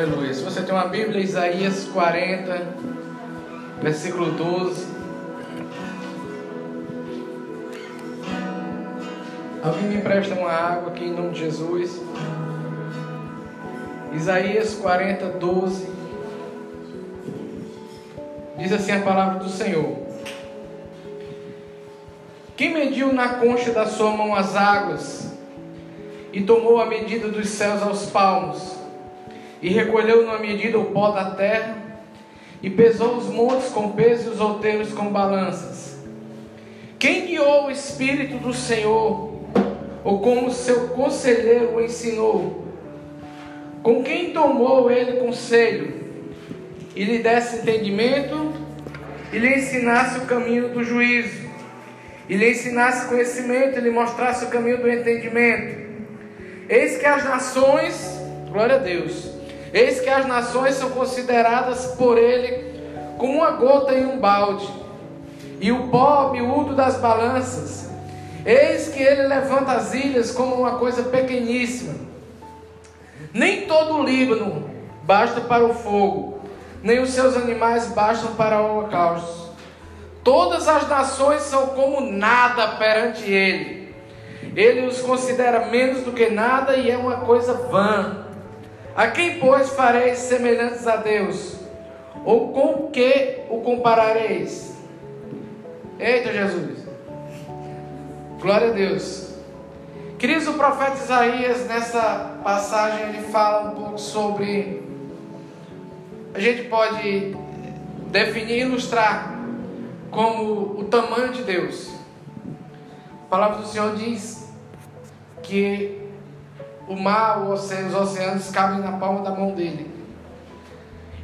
Aleluia. Se você tem uma Bíblia, Isaías 40, versículo 12. Alguém me empresta uma água aqui em nome de Jesus. Isaías 40, 12. Diz assim a palavra do Senhor. Quem mediu na concha da sua mão as águas e tomou a medida dos céus aos palmos? E recolheu numa medida o pó da terra, e pesou os montes com peso e os outeiros com balanças. Quem guiou o Espírito do Senhor, ou como seu conselheiro o ensinou? Com quem tomou ele conselho, e lhe desse entendimento, e lhe ensinasse o caminho do juízo, e lhe ensinasse conhecimento, e lhe mostrasse o caminho do entendimento? Eis que as nações, glória a Deus, Eis que as nações são consideradas por ele como uma gota em um balde, e o pó miúdo das balanças. Eis que ele levanta as ilhas como uma coisa pequeníssima. Nem todo o Líbano basta para o fogo, nem os seus animais bastam para o holocausto. Todas as nações são como nada perante ele. Ele os considera menos do que nada e é uma coisa vã. A quem, pois, fareis semelhantes a Deus? Ou com que o comparareis? Eita Jesus! Glória a Deus! Queridos, o profeta Isaías, nessa passagem, ele fala um pouco sobre. A gente pode definir e ilustrar como o tamanho de Deus. A palavra do Senhor diz que o mar, o oceano, os oceanos cabem na palma da mão dele.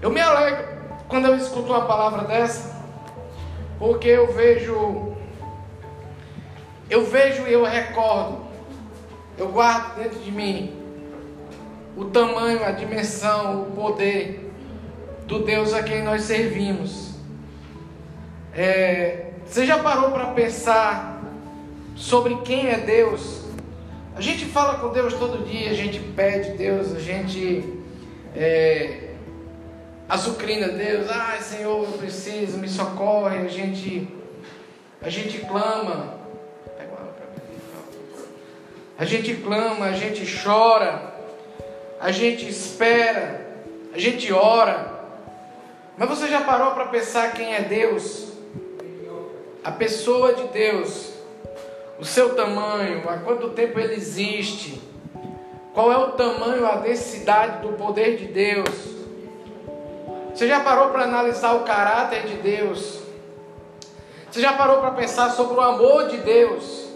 Eu me alegro quando eu escuto uma palavra dessa, porque eu vejo, eu vejo e eu recordo, eu guardo dentro de mim o tamanho, a dimensão, o poder do Deus a quem nós servimos. É, você já parou para pensar sobre quem é Deus? A gente fala com Deus todo dia, a gente pede Deus, a gente é, azucrina Deus, ai Senhor, eu preciso, me socorre, a gente, a gente clama, a gente clama, a gente chora, a gente espera, a gente ora. Mas você já parou para pensar quem é Deus? A pessoa de Deus o seu tamanho, há quanto tempo ele existe, qual é o tamanho, a densidade do poder de Deus. Você já parou para analisar o caráter de Deus? Você já parou para pensar sobre o amor de Deus?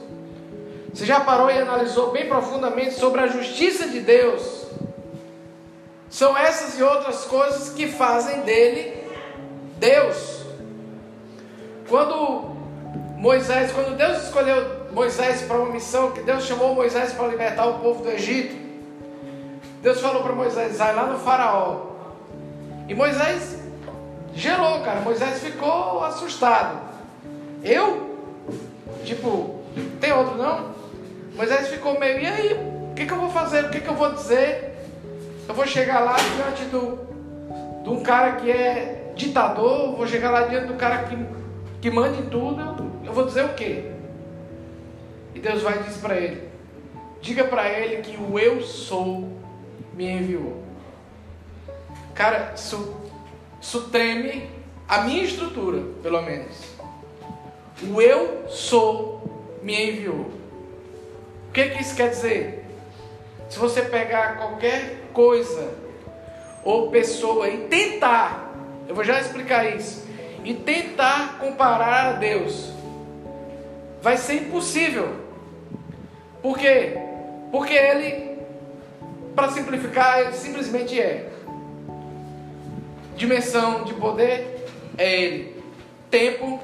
Você já parou e analisou bem profundamente sobre a justiça de Deus? São essas e outras coisas que fazem dele Deus. Quando Moisés, quando Deus escolheu Moisés para uma missão, que Deus chamou Moisés para libertar o povo do Egito. Deus falou para Moisés, vai lá no faraó. E Moisés gelou, cara. Moisés ficou assustado. Eu? Tipo, tem outro não? Moisés ficou meio, e aí? O que, que eu vou fazer? O que, que eu vou dizer? Eu vou chegar lá diante do, de um cara que é ditador, vou chegar lá diante do cara que, que manda em tudo. Eu vou dizer o quê? E Deus vai dizer para ele: diga para ele que o eu sou me enviou. Cara, isso, isso treme a minha estrutura, pelo menos. O eu sou me enviou. O que, que isso quer dizer? Se você pegar qualquer coisa ou pessoa e tentar, eu vou já explicar isso, e tentar comparar a Deus, vai ser impossível. Por quê? Porque ele, para simplificar, ele simplesmente é. Dimensão de poder é ele. Tempo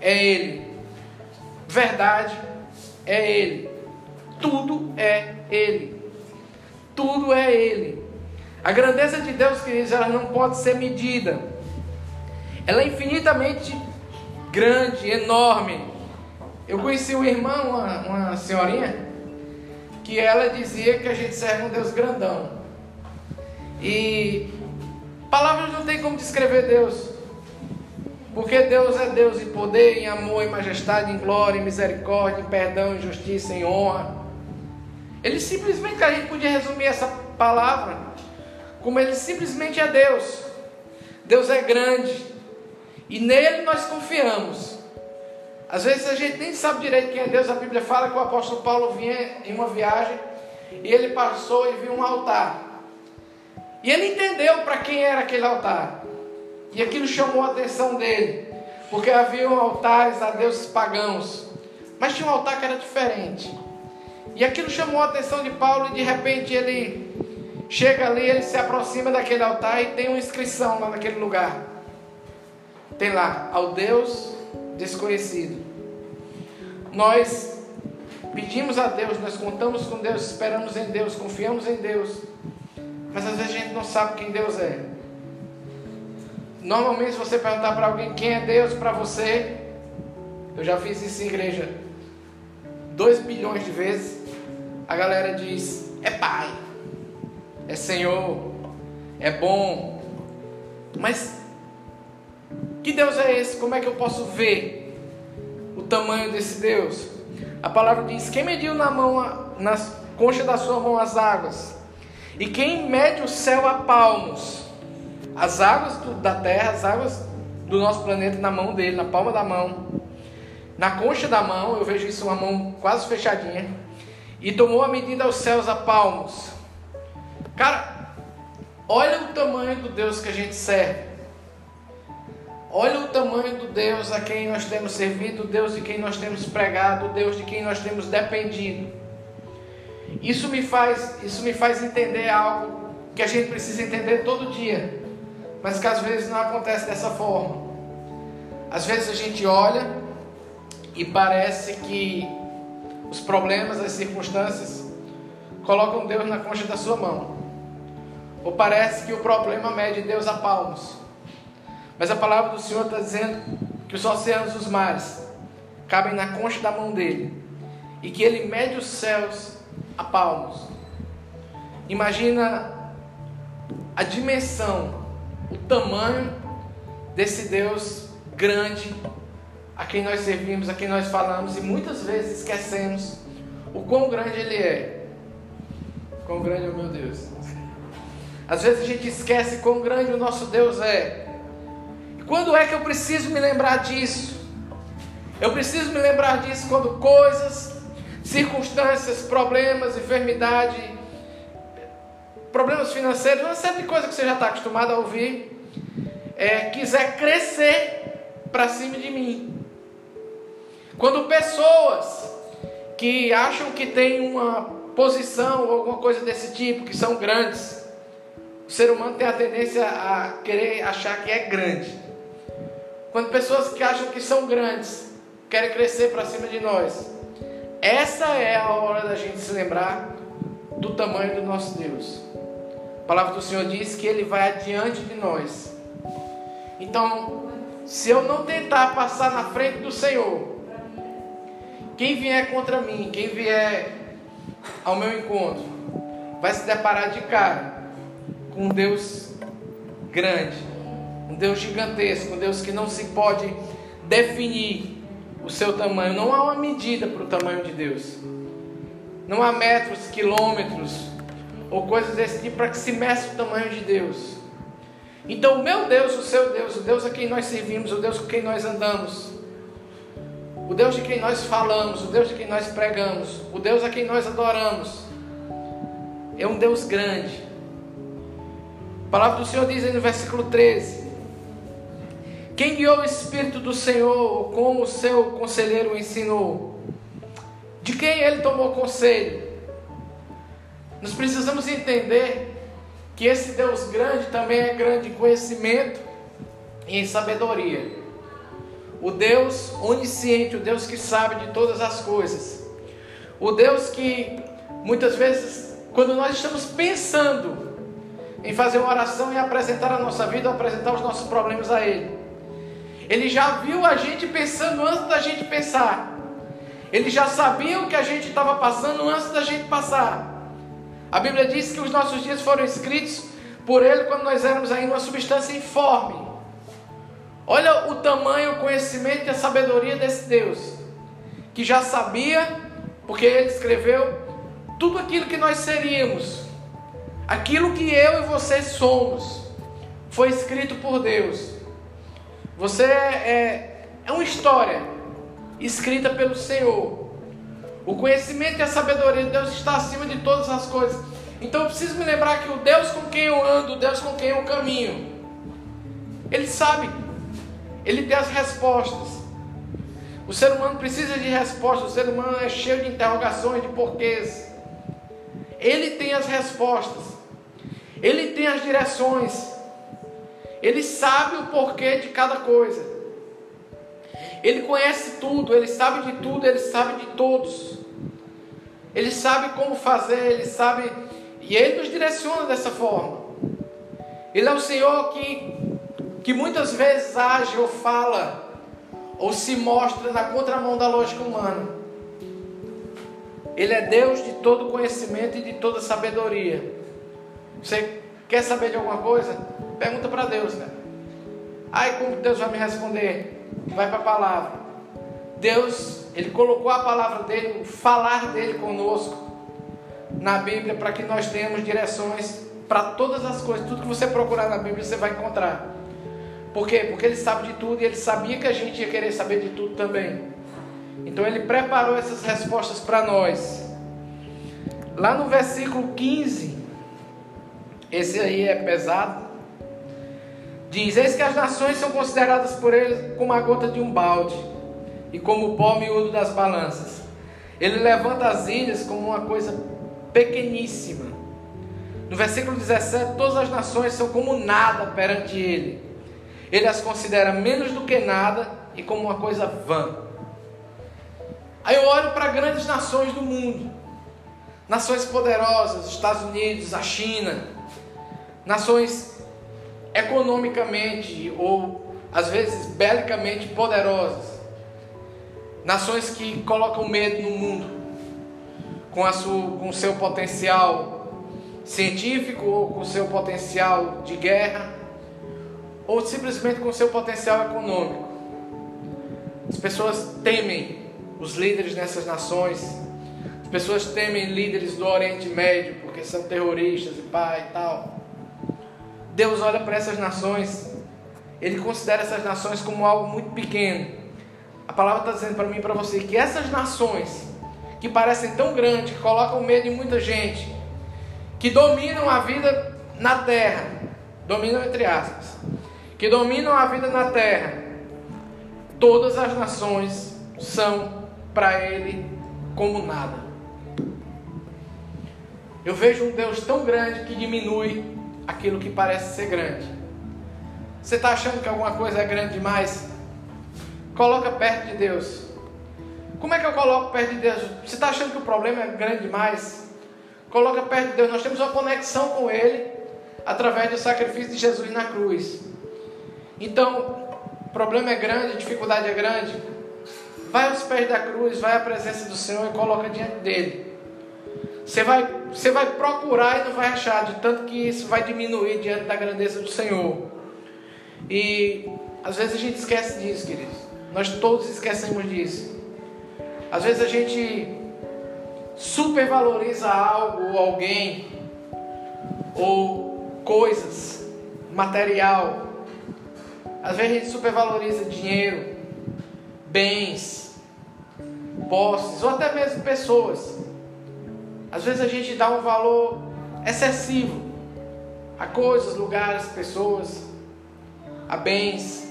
é ele. Verdade é ele. Tudo é ele. Tudo é ele. A grandeza de Deus, queridos, ela não pode ser medida. Ela é infinitamente grande, enorme. Eu conheci uma irmã, uma, uma senhorinha, que ela dizia que a gente serve um Deus grandão. E palavras não tem como descrever Deus. Porque Deus é Deus em poder, em amor, em majestade, em glória, em misericórdia, em perdão, em justiça, em honra. Ele simplesmente, a gente podia resumir essa palavra, como ele simplesmente é Deus. Deus é grande. E nele nós confiamos. Às vezes a gente nem sabe direito quem é Deus. A Bíblia fala que o apóstolo Paulo vinha em uma viagem e ele passou e viu um altar. E ele entendeu para quem era aquele altar. E aquilo chamou a atenção dele. Porque havia altares a deuses pagãos. Mas tinha um altar que era diferente. E aquilo chamou a atenção de Paulo e de repente ele chega ali, ele se aproxima daquele altar e tem uma inscrição lá naquele lugar. Tem lá, ao Deus desconhecido. Nós pedimos a Deus, nós contamos com Deus, esperamos em Deus, confiamos em Deus. Mas às vezes a gente não sabe quem Deus é. Normalmente, se você perguntar para alguém quem é Deus para você, eu já fiz isso em igreja dois bilhões de vezes. A galera diz: é Pai, é Senhor, é bom. Mas que Deus é esse? Como é que eu posso ver o tamanho desse Deus? A palavra diz: quem mediu na mão, nas concha da sua mão as águas, e quem mede o céu a palmos, as águas do, da terra, as águas do nosso planeta na mão dele, na palma da mão, na concha da mão, eu vejo isso uma mão quase fechadinha, e tomou a medida aos céus a palmos. Cara, olha o tamanho do Deus que a gente serve. Olha o tamanho do Deus a quem nós temos servido, o Deus de quem nós temos pregado, o Deus de quem nós temos dependido. Isso me faz, isso me faz entender algo que a gente precisa entender todo dia, mas que às vezes não acontece dessa forma. Às vezes a gente olha e parece que os problemas, as circunstâncias colocam Deus na concha da sua mão. Ou parece que o problema mede Deus a palmos. Mas a palavra do Senhor está dizendo que os oceanos e os mares cabem na concha da mão dele. E que ele mede os céus a palmos. Imagina a dimensão, o tamanho desse Deus grande a quem nós servimos, a quem nós falamos e muitas vezes esquecemos o quão grande ele é. Quão grande é o meu Deus. Às vezes a gente esquece quão grande o nosso Deus é. Quando é que eu preciso me lembrar disso? Eu preciso me lembrar disso quando coisas, circunstâncias, problemas, enfermidade, problemas financeiros, uma série de coisas que você já está acostumado a ouvir, é, quiser crescer para cima de mim. Quando pessoas que acham que têm uma posição ou alguma coisa desse tipo, que são grandes, o ser humano tem a tendência a querer achar que é grande. Quando pessoas que acham que são grandes querem crescer para cima de nós, essa é a hora da gente se lembrar do tamanho do nosso Deus. A palavra do Senhor diz que Ele vai adiante de nós. Então, se eu não tentar passar na frente do Senhor, quem vier contra mim, quem vier ao meu encontro, vai se deparar de cara com um Deus grande, um Deus gigantesco, um Deus que não se pode definir o seu tamanho. Não há uma medida para o tamanho de Deus. Não há metros, quilômetros ou coisas desse tipo para que se meça o tamanho de Deus. Então, o meu Deus, o seu Deus, o Deus a quem nós servimos, o Deus com quem nós andamos, o Deus de quem nós falamos, o Deus de quem nós pregamos, o Deus a quem nós adoramos, é um Deus grande. A palavra do Senhor diz aí no versículo 13: Quem guiou o Espírito do Senhor, como o seu conselheiro ensinou? De quem ele tomou conselho? Nós precisamos entender que esse Deus grande também é grande em conhecimento e em sabedoria o Deus onisciente, o Deus que sabe de todas as coisas, o Deus que muitas vezes, quando nós estamos pensando em fazer uma oração e apresentar a nossa vida, apresentar os nossos problemas a Ele, Ele já viu a gente pensando antes da gente pensar, Ele já sabia o que a gente estava passando antes da gente passar. A Bíblia diz que os nossos dias foram escritos por Ele quando nós éramos ainda uma substância informe. Olha o tamanho, o conhecimento e a sabedoria desse Deus, que já sabia, porque Ele escreveu tudo aquilo que nós seríamos, aquilo que eu e você somos, foi escrito por Deus. Você é, é uma história escrita pelo Senhor. O conhecimento e a sabedoria de Deus está acima de todas as coisas. Então eu preciso me lembrar que o Deus com quem eu ando, o Deus com quem eu caminho, Ele sabe, Ele tem as respostas. O ser humano precisa de respostas, o ser humano é cheio de interrogações, de porquês. Ele tem as respostas, Ele tem as direções, Ele sabe o porquê de cada coisa. Ele conhece tudo, ele sabe de tudo, ele sabe de todos. Ele sabe como fazer, ele sabe e ele nos direciona dessa forma. Ele é o Senhor que, que muitas vezes age ou fala ou se mostra na contramão da lógica humana. Ele é Deus de todo conhecimento e de toda sabedoria. Você quer saber de alguma coisa? Pergunta para Deus, cara. Ai, como Deus vai me responder? Vai para a palavra. Deus, Ele colocou a palavra dele, o falar dele conosco na Bíblia para que nós tenhamos direções para todas as coisas. Tudo que você procurar na Bíblia você vai encontrar. Por quê? Porque ele sabe de tudo e ele sabia que a gente ia querer saber de tudo também. Então ele preparou essas respostas para nós. Lá no versículo 15, esse aí é pesado. Diz: Eis que as nações são consideradas por ele como a gota de um balde e como o pó miúdo das balanças. Ele levanta as ilhas como uma coisa pequeníssima. No versículo 17, todas as nações são como nada perante ele. Ele as considera menos do que nada e como uma coisa vã. Aí eu olho para grandes nações do mundo, nações poderosas, Estados Unidos, a China, nações economicamente ou às vezes belicamente poderosas, nações que colocam medo no mundo, com, a sua, com seu potencial científico ou com seu potencial de guerra ou simplesmente com seu potencial econômico. As pessoas temem os líderes nessas nações. As pessoas temem líderes do Oriente Médio porque são terroristas e pai e tal. Deus olha para essas nações, Ele considera essas nações como algo muito pequeno. A palavra está dizendo para mim e para você que essas nações que parecem tão grandes, que colocam medo em muita gente, que dominam a vida na terra, dominam entre aspas, que dominam a vida na terra, todas as nações são para ele como nada. Eu vejo um Deus tão grande que diminui aquilo que parece ser grande. Você está achando que alguma coisa é grande demais? Coloca perto de Deus. Como é que eu coloco perto de Deus? Você está achando que o problema é grande demais? Coloca perto de Deus. Nós temos uma conexão com Ele através do sacrifício de Jesus na cruz. Então, problema é grande, dificuldade é grande. Vai aos pés da cruz, vai à presença do Senhor e coloca diante dele. Você vai, você vai procurar e não vai achar, de tanto que isso vai diminuir diante da grandeza do Senhor. E às vezes a gente esquece disso, queridos. Nós todos esquecemos disso. Às vezes a gente supervaloriza algo ou alguém ou coisas, material. Às vezes a gente supervaloriza dinheiro, bens, posses ou até mesmo pessoas. Às vezes a gente dá um valor excessivo a coisas, lugares, pessoas, a bens.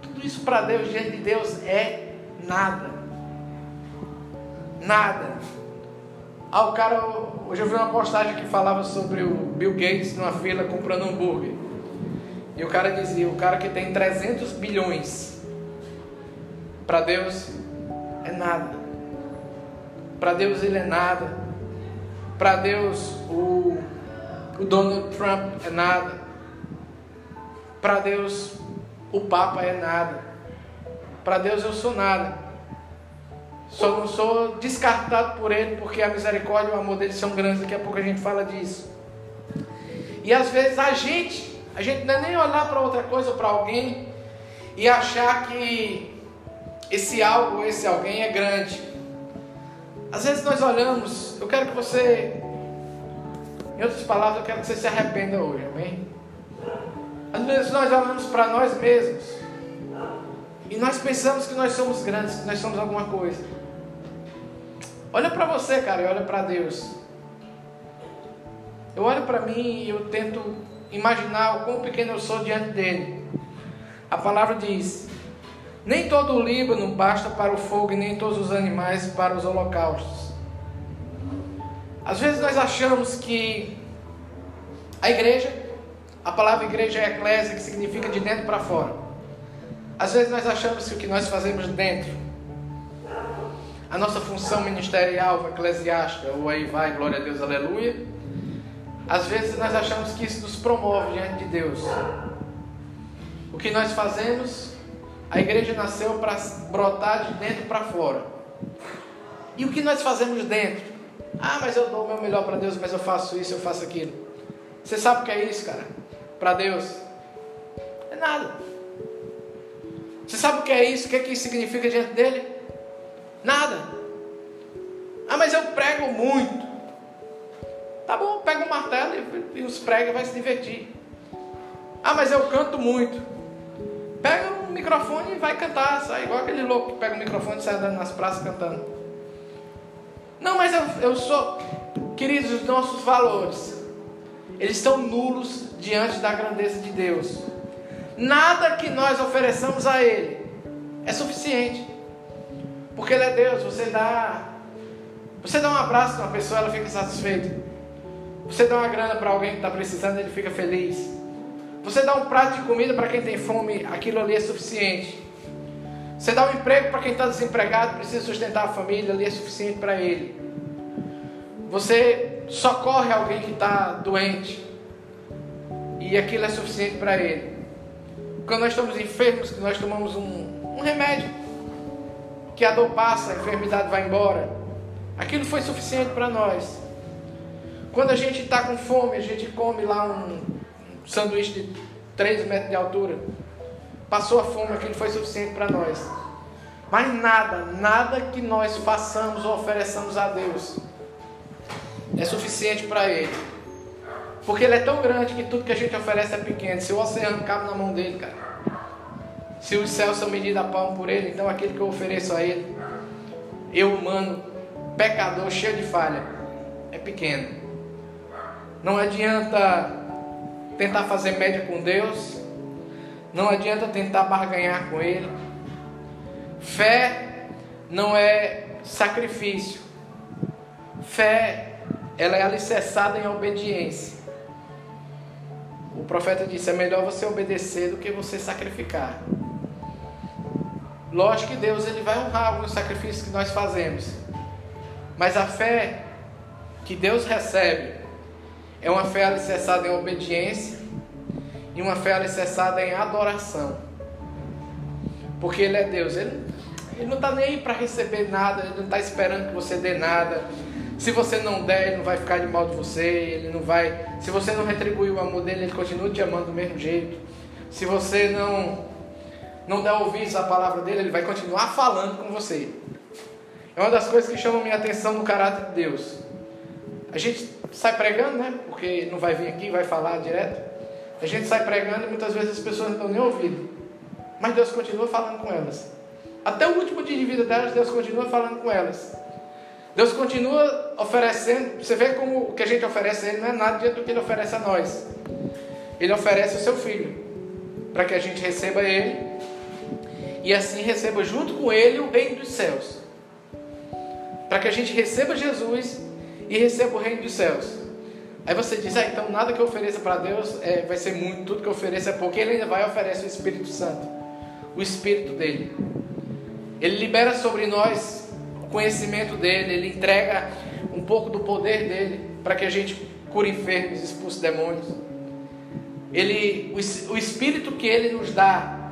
Tudo isso para Deus, diante de Deus, é nada. Nada. Ah, o cara. Hoje eu vi uma postagem que falava sobre o Bill Gates numa fila comprando hambúrguer. E o cara dizia: o cara que tem 300 bilhões, para Deus é nada. Para Deus ele é nada. Para Deus o, o Donald Trump é nada. Para Deus o Papa é nada. Para Deus eu sou nada. Só não sou descartado por ele, porque a misericórdia e o amor dele são grandes. Daqui a pouco a gente fala disso. E às vezes a gente, a gente não é nem olhar para outra coisa ou para alguém e achar que esse algo ou esse alguém é grande. Às vezes nós olhamos, eu quero que você, em outras palavras, eu quero que você se arrependa hoje, amém? Às vezes nós olhamos para nós mesmos e nós pensamos que nós somos grandes, que nós somos alguma coisa. Olha para você, cara, e olha para Deus. Eu olho para mim e eu tento imaginar o quão pequeno eu sou diante dele. A palavra diz: Nem todo o Líbano basta para o fogo, e nem todos os animais para os holocaustos. Às vezes nós achamos que a igreja, a palavra igreja é eclésia, que significa de dentro para fora. Às vezes nós achamos que o que nós fazemos dentro, a nossa função ministerial, eclesiástica, ou aí vai, glória a Deus, aleluia. Às vezes nós achamos que isso nos promove diante de Deus. O que nós fazemos, a igreja nasceu para brotar de dentro para fora. E o que nós fazemos dentro? Ah, mas eu dou o meu melhor para Deus, mas eu faço isso, eu faço aquilo. Você sabe o que é isso, cara? Para Deus? É nada. Você sabe o que é isso? O que é que isso significa diante dele? Nada. Ah, mas eu prego muito. Tá bom, pega um martelo e, e os prega vai se divertir. Ah, mas eu canto muito. Pega o microfone e vai cantar, sai igual aquele louco que pega o microfone e sai andando nas praças cantando. Não, mas eu, eu sou. Queridos, os nossos valores, eles estão nulos diante da grandeza de Deus. Nada que nós ofereçamos a Ele é suficiente. Porque Ele é Deus, você dá. Você dá um abraço a uma pessoa, ela fica satisfeita. Você dá uma grana para alguém que está precisando, ele fica feliz. Você dá um prato de comida para quem tem fome, aquilo ali é suficiente. Você dá um emprego para quem está desempregado, precisa sustentar a família, ali é suficiente para ele. Você socorre alguém que está doente, e aquilo é suficiente para ele. Quando nós estamos enfermos, nós tomamos um, um remédio, que a dor passa, a enfermidade vai embora, aquilo foi suficiente para nós. Quando a gente está com fome, a gente come lá um, sanduíche de 3 metros de altura. Passou a fome, aquilo foi suficiente para nós. Mas nada, nada que nós façamos ou ofereçamos a Deus é suficiente para Ele. Porque Ele é tão grande que tudo que a gente oferece é pequeno. Se o oceano cabe na mão dele, cara. Se os céus são medidos a palmo por Ele, então aquilo que eu ofereço a Ele, eu humano, pecador, cheio de falha, é pequeno. Não adianta tentar fazer média com Deus, não adianta tentar barganhar com Ele. Fé não é sacrifício. Fé, ela é alicerçada em obediência. O profeta disse: é melhor você obedecer do que você sacrificar. Lógico que Deus ele vai honrar alguns sacrifícios que nós fazemos, mas a fé que Deus recebe é uma fé alicerçada em obediência e uma fé alicerçada em adoração. Porque Ele é Deus, Ele, ele não está nem aí para receber nada, Ele não está esperando que você dê nada. Se você não der, Ele não vai ficar de mal de você, Ele não vai. Se você não retribuir o amor dele, Ele continua te amando do mesmo jeito. Se você não não der ouvidos à palavra dele, Ele vai continuar falando com você. É uma das coisas que chamam minha atenção no caráter de Deus. A gente sai pregando, né? Porque não vai vir aqui, vai falar direto. A gente sai pregando e muitas vezes as pessoas não estão nem ouvindo. Mas Deus continua falando com elas. Até o último dia de vida delas, Deus continua falando com elas. Deus continua oferecendo. Você vê como o que a gente oferece a Ele não é nada diante do que Ele oferece a nós. Ele oferece o seu filho. Para que a gente receba Ele. E assim receba junto com Ele o reino dos céus. Para que a gente receba Jesus e receba o reino dos céus. Aí você diz, ah, então nada que eu ofereça para Deus é, vai ser muito, tudo que eu ofereço é pouco. Ele ainda vai e oferece o Espírito Santo, o Espírito dele. Ele libera sobre nós o conhecimento dele, ele entrega um pouco do poder dele para que a gente cure enfermos, expulse demônios. Ele, o, o Espírito que ele nos dá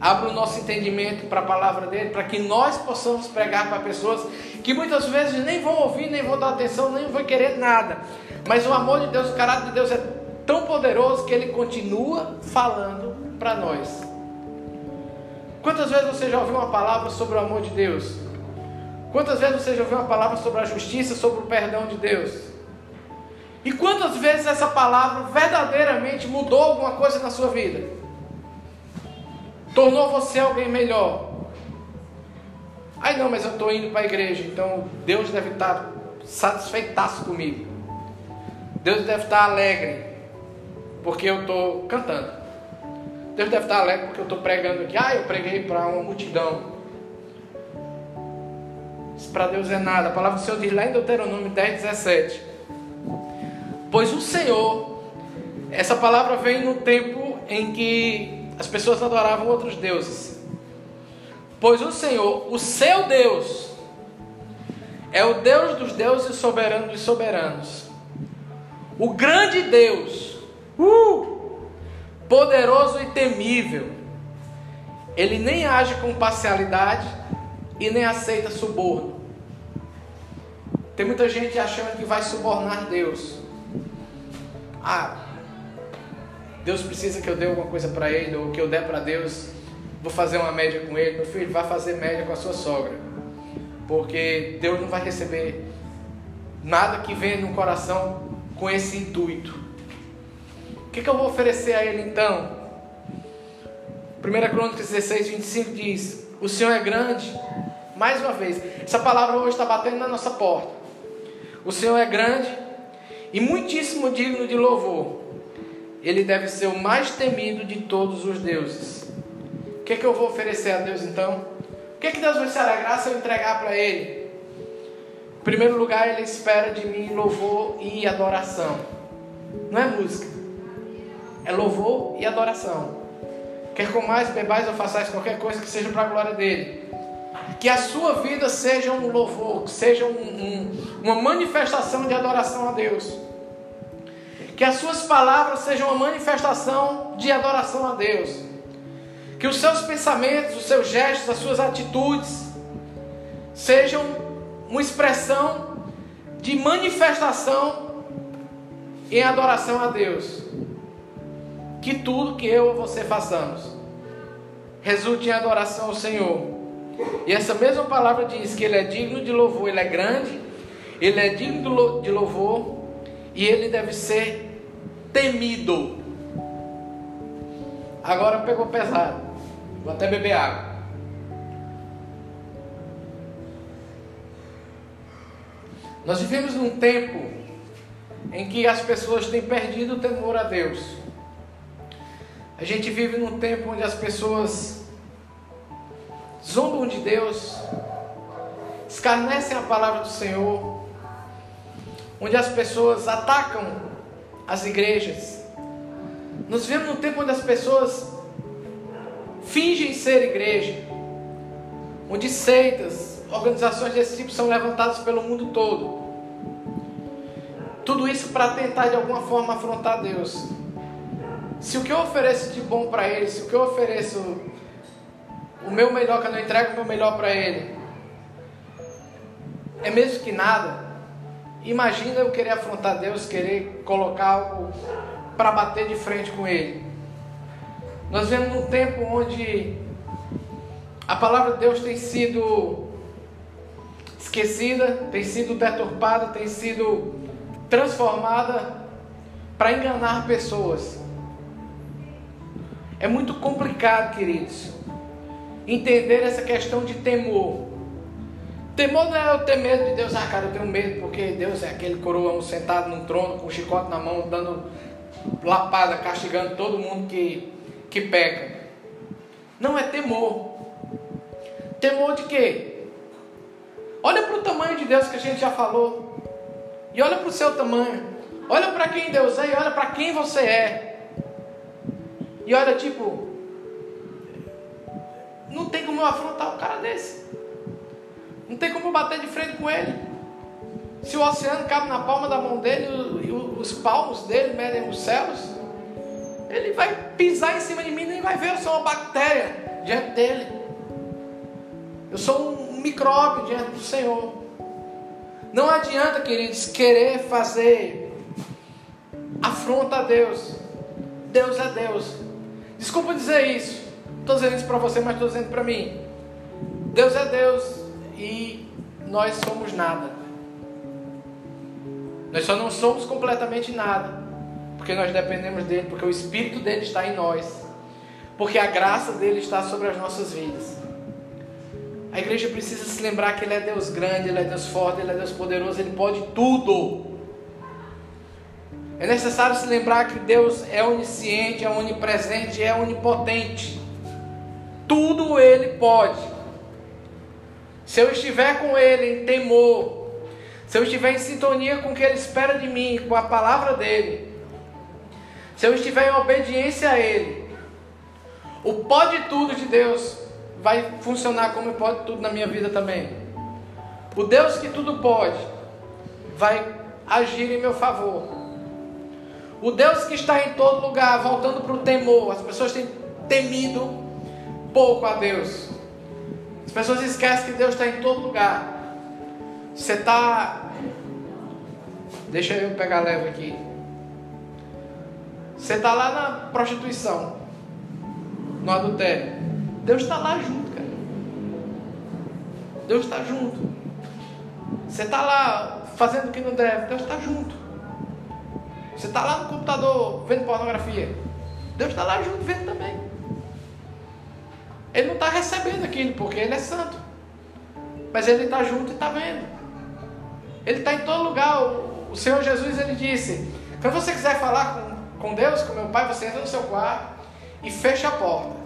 Abra o nosso entendimento para a palavra dele, para que nós possamos pregar para pessoas que muitas vezes nem vão ouvir, nem vão dar atenção, nem vão querer nada. Mas o amor de Deus, o caráter de Deus é tão poderoso que ele continua falando para nós. Quantas vezes você já ouviu uma palavra sobre o amor de Deus? Quantas vezes você já ouviu uma palavra sobre a justiça, sobre o perdão de Deus? E quantas vezes essa palavra verdadeiramente mudou alguma coisa na sua vida? Tornou você alguém melhor? Ai não, mas eu estou indo para a igreja, então Deus deve estar satisfeitaço comigo. Deus deve estar alegre, porque eu estou cantando. Deus deve estar alegre porque eu estou pregando aqui. Ah, eu preguei para uma multidão. Isso para Deus é nada. A palavra do Senhor diz lá em Deuteronômio 10, 17. Pois o Senhor, essa palavra vem no tempo em que as pessoas adoravam outros deuses. Pois o Senhor, o seu Deus, é o Deus dos deuses soberano dos soberanos. O grande Deus, uh, poderoso e temível. Ele nem age com parcialidade e nem aceita suborno. Tem muita gente achando que vai subornar Deus. Ah, Deus precisa que eu dê alguma coisa para ele, ou que eu dê para Deus, vou fazer uma média com ele. Meu filho, vai fazer média com a sua sogra. Porque Deus não vai receber nada que venha no coração com esse intuito. O que, que eu vou oferecer a ele então? 1 Crônicas 16, 25 diz: O Senhor é grande mais uma vez, essa palavra hoje está batendo na nossa porta. O Senhor é grande e muitíssimo digno de louvor. Ele deve ser o mais temido de todos os deuses. O que, é que eu vou oferecer a Deus então? O que, é que Deus vai se alegrar se eu entregar para Ele? Em primeiro lugar, Ele espera de mim louvor e adoração. Não é música, é louvor e adoração. Quer comais, bebais ou façais qualquer coisa que seja para a glória dele. Que a sua vida seja um louvor, seja um, um, uma manifestação de adoração a Deus. Que as suas palavras sejam uma manifestação de adoração a Deus. Que os seus pensamentos, os seus gestos, as suas atitudes sejam uma expressão de manifestação em adoração a Deus. Que tudo que eu ou você façamos resulte em adoração ao Senhor. E essa mesma palavra diz que ele é digno de louvor, ele é grande, ele é digno de louvor e ele deve ser temido. Agora pegou pesado. Vou até beber água. Nós vivemos num tempo em que as pessoas têm perdido o temor a Deus. A gente vive num tempo onde as pessoas zombam de Deus, escarnecem a palavra do Senhor, onde as pessoas atacam as igrejas. Nós vivemos num tempo onde as pessoas fingem ser igreja, onde seitas, organizações desse tipo são levantadas pelo mundo todo. Tudo isso para tentar de alguma forma afrontar Deus. Se o que eu ofereço de bom para Ele, se o que eu ofereço o meu melhor, que eu não entrego o meu melhor para Ele, é mesmo que nada. Imagina eu querer afrontar Deus, querer colocar algo para bater de frente com Ele. Nós vemos um tempo onde a palavra de Deus tem sido esquecida, tem sido deturpada, tem sido transformada para enganar pessoas. É muito complicado, queridos entender essa questão de temor. Temor não é eu ter medo de Deus, ah, cara, eu tenho medo porque Deus é aquele coroão sentado num trono com chicote na mão, dando lapada, castigando todo mundo que, que peca. Não é temor. Temor de quê? Olha para o tamanho de Deus que a gente já falou. E olha para o seu tamanho. Olha para quem Deus é e olha para quem você é. E olha, tipo, não tem como eu afrontar um cara desse. Não tem como bater de frente com ele. Se o oceano cabe na palma da mão dele e os palmos dele medem os céus, ele vai pisar em cima de mim nem vai ver. Eu sou uma bactéria diante dele. Eu sou um micróbio diante do Senhor. Não adianta, queridos, querer fazer afronta a Deus. Deus é Deus. Desculpa dizer isso. Estou dizendo isso para você, mas estou dizendo para mim. Deus é Deus e nós somos nada. Nós só não somos completamente nada, porque nós dependemos dele, porque o Espírito dele está em nós, porque a graça dele está sobre as nossas vidas. A igreja precisa se lembrar que Ele é Deus grande, Ele é Deus forte, Ele é Deus poderoso, Ele pode tudo. É necessário se lembrar que Deus é onisciente, é onipresente, é onipotente. Tudo Ele pode. Se eu estiver com Ele em temor, se eu estiver em sintonia com o que Ele espera de mim, com a palavra dEle, se eu estiver em obediência a Ele, o pode tudo de Deus vai funcionar como pode tudo na minha vida também. O Deus que tudo pode vai agir em meu favor. O Deus que está em todo lugar, voltando para o temor. As pessoas têm temido pouco a Deus. As pessoas esquecem que Deus está em todo lugar. Você está. Deixa eu pegar leve aqui. Você está lá na prostituição, no adultério. Deus está lá junto, cara. Deus está junto. Você está lá fazendo o que não deve, Deus está junto. Você está lá no computador vendo pornografia, Deus está lá junto vendo também. Ele não está recebendo aquilo porque ele é santo, mas ele está junto e está vendo. Ele está em todo lugar. O Senhor Jesus ele disse: quando você quiser falar com, com Deus, com meu Pai, você entra no seu quarto e fecha a porta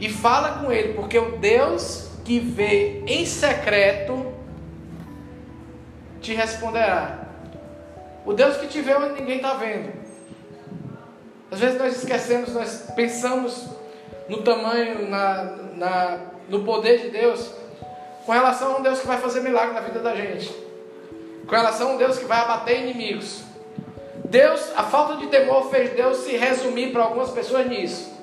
e fala com ele, porque o Deus que vê em secreto te responderá. O Deus que te vê onde ninguém está vendo. Às vezes nós esquecemos, nós pensamos no tamanho, na, na, no poder de Deus, com relação a um Deus que vai fazer milagre na vida da gente, com relação a um Deus que vai abater inimigos. Deus, a falta de temor fez Deus se resumir para algumas pessoas nisso.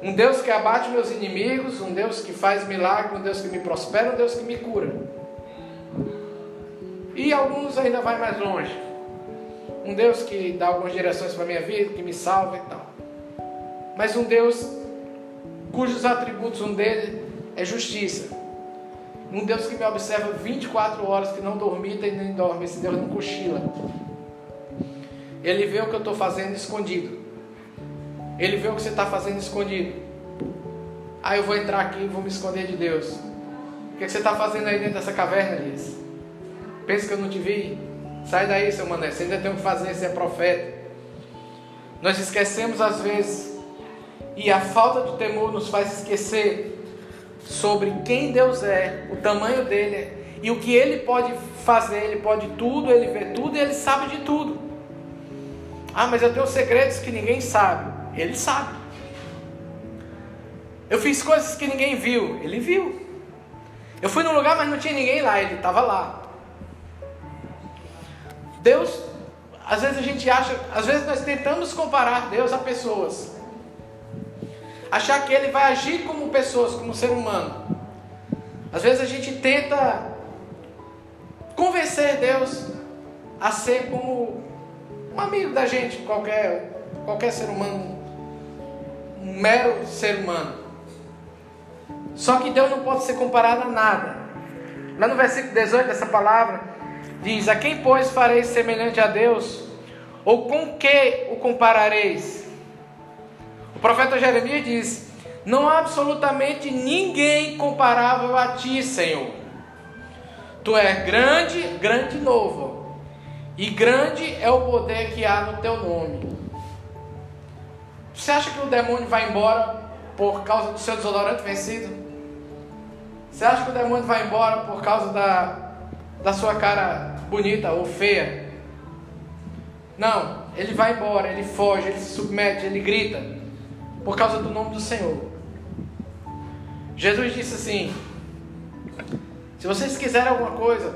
Um Deus que abate meus inimigos, um Deus que faz milagre, um Deus que me prospera, um Deus que me cura. E alguns ainda vai mais longe. Um Deus que dá algumas direções para a minha vida, que me salva e tal. Mas um Deus cujos atributos, um deles é justiça. Um Deus que me observa 24 horas, que não dormita e nem dorme. Esse Deus não cochila. Ele vê o que eu estou fazendo escondido. Ele vê o que você está fazendo escondido. Aí ah, eu vou entrar aqui e vou me esconder de Deus. O que você está fazendo aí dentro dessa caverna, Elias? Pensa que eu não te vi? Sai daí, seu mané. Você ainda tem o que fazer, você é profeta. Nós esquecemos às vezes. E a falta de temor nos faz esquecer sobre quem Deus é, o tamanho dele e o que ele pode fazer. Ele pode tudo, ele vê tudo e ele sabe de tudo. Ah, mas eu tenho segredos que ninguém sabe. Ele sabe. Eu fiz coisas que ninguém viu. Ele viu. Eu fui num lugar, mas não tinha ninguém lá. Ele estava lá. Deus, às vezes a gente acha, às vezes nós tentamos comparar Deus a pessoas. Achar que Ele vai agir como pessoas, como ser humano. Às vezes a gente tenta convencer Deus a ser como um amigo da gente, qualquer, qualquer ser humano um mero ser humano. Só que Deus não pode ser comparado a nada. Lá no versículo 18 dessa palavra, diz: A quem, pois, fareis semelhante a Deus? Ou com que o comparareis? O profeta Jeremias diz: Não há absolutamente ninguém comparável a ti, Senhor. Tu és grande, grande e novo. E grande é o poder que há no teu nome. Você acha que o demônio vai embora por causa do seu desodorante vencido? Você acha que o demônio vai embora por causa da, da sua cara bonita ou feia? Não, ele vai embora, ele foge, ele se submete, ele grita por causa do nome do Senhor. Jesus disse assim: Se vocês quiserem alguma coisa,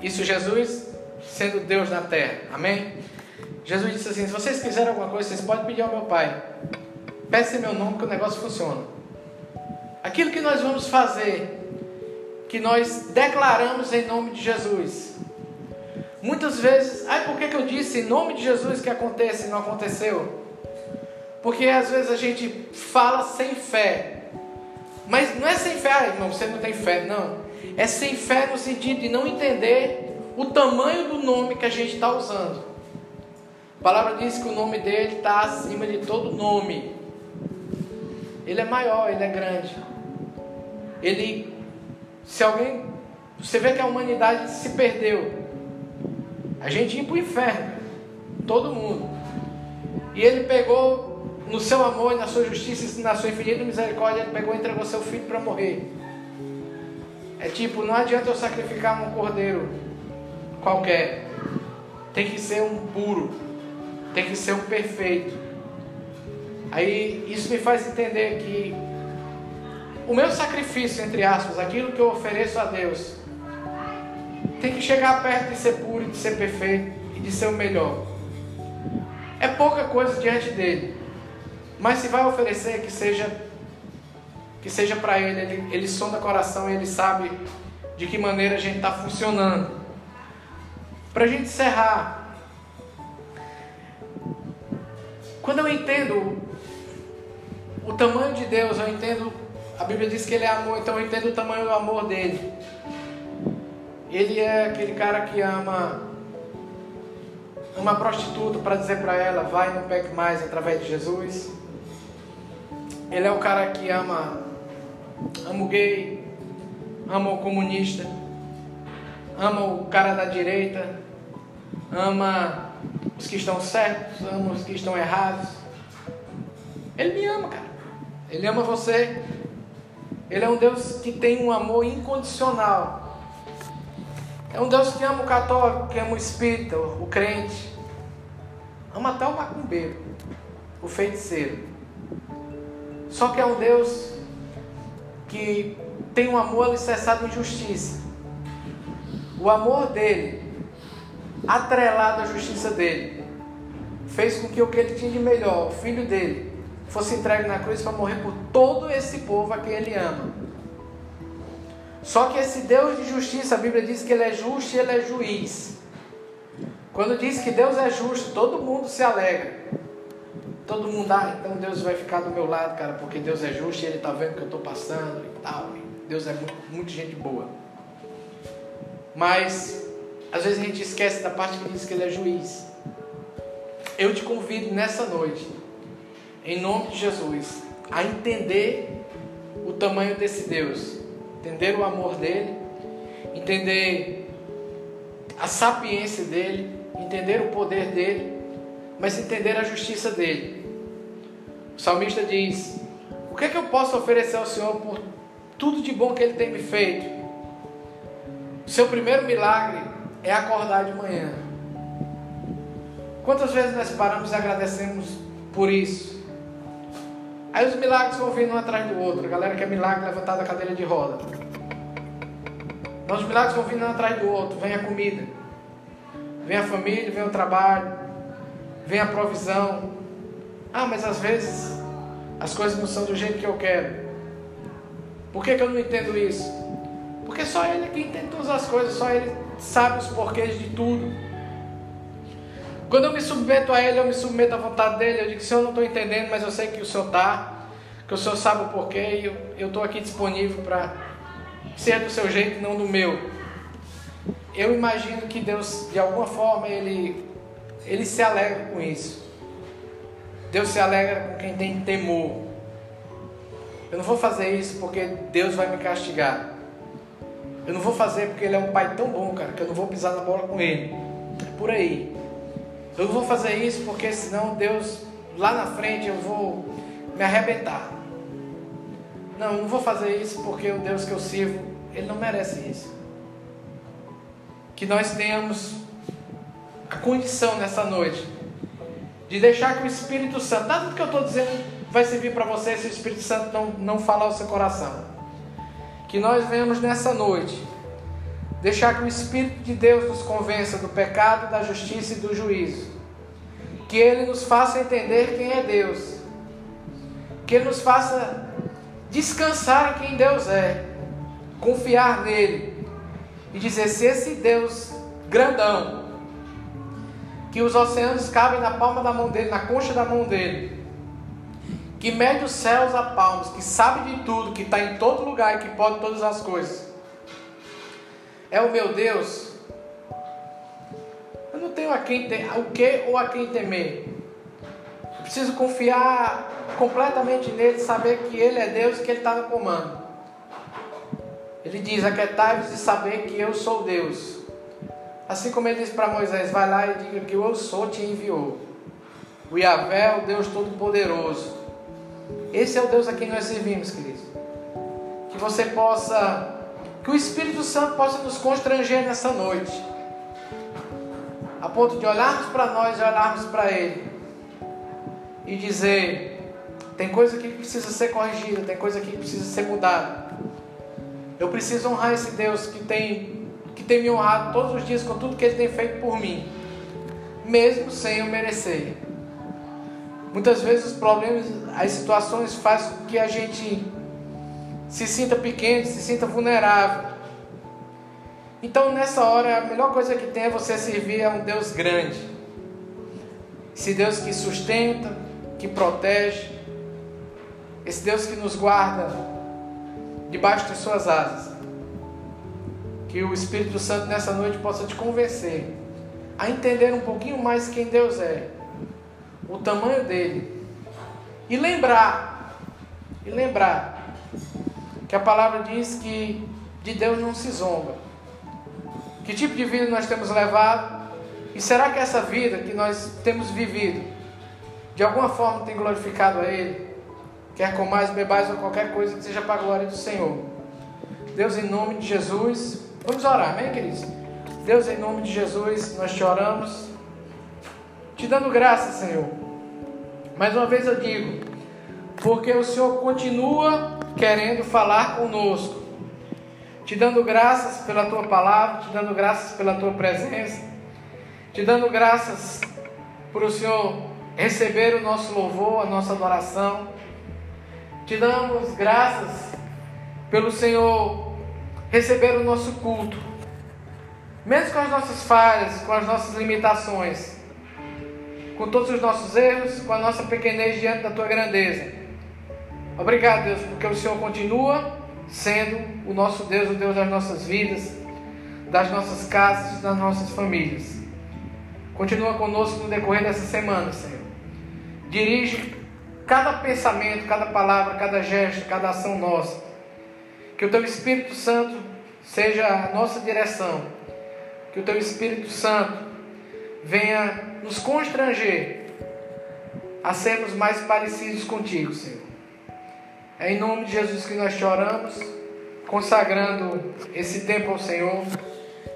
isso Jesus sendo Deus na terra, amém? Jesus disse assim: se vocês quiserem alguma coisa, vocês podem pedir ao meu Pai. Peça em meu nome que o negócio funciona. Aquilo que nós vamos fazer, que nós declaramos em nome de Jesus. Muitas vezes, ai, por que, que eu disse em nome de Jesus que acontece e não aconteceu? Porque às vezes a gente fala sem fé. Mas não é sem fé, ah, irmão, você não tem fé, não. É sem fé no sentido de não entender o tamanho do nome que a gente está usando. A palavra diz que o nome dele está acima de todo nome. Ele é maior, ele é grande. Ele, se alguém, você vê que a humanidade se perdeu. A gente ia para o inferno, todo mundo. E ele pegou no seu amor e na sua justiça e na sua infinita misericórdia, ele pegou e entregou seu filho para morrer. É tipo, não adianta eu sacrificar um cordeiro qualquer. Tem que ser um puro. Tem que ser um perfeito. Aí isso me faz entender que o meu sacrifício, entre aspas, aquilo que eu ofereço a Deus, tem que chegar perto de ser puro, de ser perfeito e de ser o melhor. É pouca coisa diante dele. Mas se vai oferecer, que seja que seja para ele, ele, ele sonda coração e ele sabe de que maneira a gente está funcionando. Para a gente encerrar, quando eu entendo o tamanho de Deus, eu entendo, a Bíblia diz que Ele é amor, então eu entendo o tamanho do amor dele. Ele é aquele cara que ama uma prostituta para dizer para ela, vai, não peque mais através de Jesus. Ele é o cara que ama, ama o gay, ama o comunista, ama o cara da direita, ama os que estão certos, ama os que estão errados. Ele me ama, cara. Ele ama você. Ele é um Deus que tem um amor incondicional. É um Deus que ama o católico, que ama o espírita, o crente. Ama até o macumbeiro, o feiticeiro. Só que é um Deus que tem um amor alicerçado em justiça. O amor dele, atrelado à justiça dele, fez com que o que ele tinha de melhor, o filho dele, fosse entregue na cruz para morrer por todo esse povo a quem ele ama. Só que esse Deus de justiça, a Bíblia diz que ele é justo e ele é juiz. Quando diz que Deus é justo, todo mundo se alegra. Todo mundo, ah, então Deus vai ficar do meu lado, cara, porque Deus é justo e Ele está vendo o que eu estou passando e tal. Deus é muito, muito gente boa. Mas, às vezes a gente esquece da parte que diz que Ele é juiz. Eu te convido nessa noite, em nome de Jesus, a entender o tamanho desse Deus, entender o amor dele, entender a sapiência dele, entender o poder dele mas entender a justiça dele. O salmista diz: O que é que eu posso oferecer ao Senhor por tudo de bom que ele tem me feito? O seu primeiro milagre é acordar de manhã. Quantas vezes nós paramos e agradecemos por isso? Aí os milagres vão vindo um atrás do outro. A galera quer milagre levantar da cadeira de roda. Mas os milagres vão vindo um atrás do outro. Vem a comida, vem a família, vem o trabalho, vem a provisão. Ah, mas às vezes as coisas não são do jeito que eu quero. Por que, que eu não entendo isso? Porque só Ele é entende todas as coisas, só Ele sabe os porquês de tudo. Quando eu me submeto a Ele, eu me submeto à vontade dEle. Eu digo, Senhor, eu não estou entendendo, mas eu sei que o Senhor está, que o Senhor sabe o porquê e eu estou aqui disponível para ser do seu jeito, não do meu. Eu imagino que Deus, de alguma forma, Ele ele se alegra com isso. Deus se alegra com quem tem temor. Eu não vou fazer isso porque Deus vai me castigar. Eu não vou fazer porque Ele é um pai tão bom, cara, que eu não vou pisar na bola com Ele. É por aí. Eu não vou fazer isso porque senão Deus, lá na frente, eu vou me arrebentar. Não, eu não vou fazer isso porque o Deus que eu sirvo, Ele não merece isso. Que nós tenhamos a condição nessa noite de deixar que o Espírito Santo, nada do que eu estou dizendo vai servir para você se o Espírito Santo não, não falar o seu coração. Que nós venhamos nessa noite deixar que o Espírito de Deus nos convença do pecado, da justiça e do juízo. Que Ele nos faça entender quem é Deus. Que Ele nos faça descansar em quem Deus é. Confiar nele. E dizer: se esse Deus grandão que os oceanos cabem na palma da mão dele, na concha da mão dele, que mede os céus a palmos, que sabe de tudo, que está em todo lugar e que pode todas as coisas. É o meu Deus. Eu não tenho a quem ter, o que ou a quem temer. Eu preciso confiar completamente nele, saber que ele é Deus e que ele está no comando. Ele diz: Aquietai-vos e saber que eu sou Deus. Assim como ele disse para Moisés: Vai lá e diga que eu sou, te enviou. O Yahvé, o Deus Todo-Poderoso. Esse é o Deus a quem nós servimos, queridos. Que você possa, que o Espírito Santo possa nos constranger nessa noite, a ponto de olharmos para nós e olharmos para Ele e dizer: tem coisa aqui que precisa ser corrigida, tem coisa aqui que precisa ser mudada. Eu preciso honrar esse Deus que tem, que tem me honrado todos os dias com tudo que Ele tem feito por mim, mesmo sem eu merecer. Muitas vezes os problemas, as situações fazem com que a gente se sinta pequeno, se sinta vulnerável. Então nessa hora a melhor coisa que tem é você servir a um Deus grande. Esse Deus que sustenta, que protege, esse Deus que nos guarda debaixo de suas asas. Que o Espírito Santo nessa noite possa te convencer a entender um pouquinho mais quem Deus é, o tamanho dele. E lembrar, e lembrar que a palavra diz que de Deus não se zomba. Que tipo de vida nós temos levado? E será que essa vida que nós temos vivido, de alguma forma tem glorificado a Ele? quer comais, bebais ou qualquer coisa que seja para a glória do Senhor. Deus, em nome de Jesus, vamos orar, amém, queridos? Deus, em nome de Jesus, nós te oramos, te dando graça, Senhor. Mais uma vez eu digo, porque o Senhor continua querendo falar conosco, te dando graças pela tua palavra, te dando graças pela tua presença, te dando graças por o Senhor receber o nosso louvor, a nossa adoração. Te damos graças pelo Senhor receber o nosso culto, mesmo com as nossas falhas, com as nossas limitações, com todos os nossos erros, com a nossa pequenez diante da tua grandeza. Obrigado, Deus, porque o Senhor continua sendo o nosso Deus, o Deus das nossas vidas, das nossas casas, das nossas famílias. Continua conosco no decorrer dessa semana, Senhor. Dirige cada pensamento, cada palavra, cada gesto, cada ação nossa. Que o Teu Espírito Santo seja a nossa direção. Que o Teu Espírito Santo venha nos constranger a sermos mais parecidos contigo, Senhor. É em nome de Jesus que nós te oramos, consagrando esse tempo ao Senhor,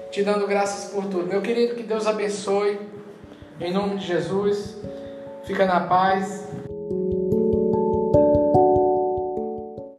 te dando graças por tudo. Meu querido, que Deus abençoe. Em nome de Jesus, fica na paz.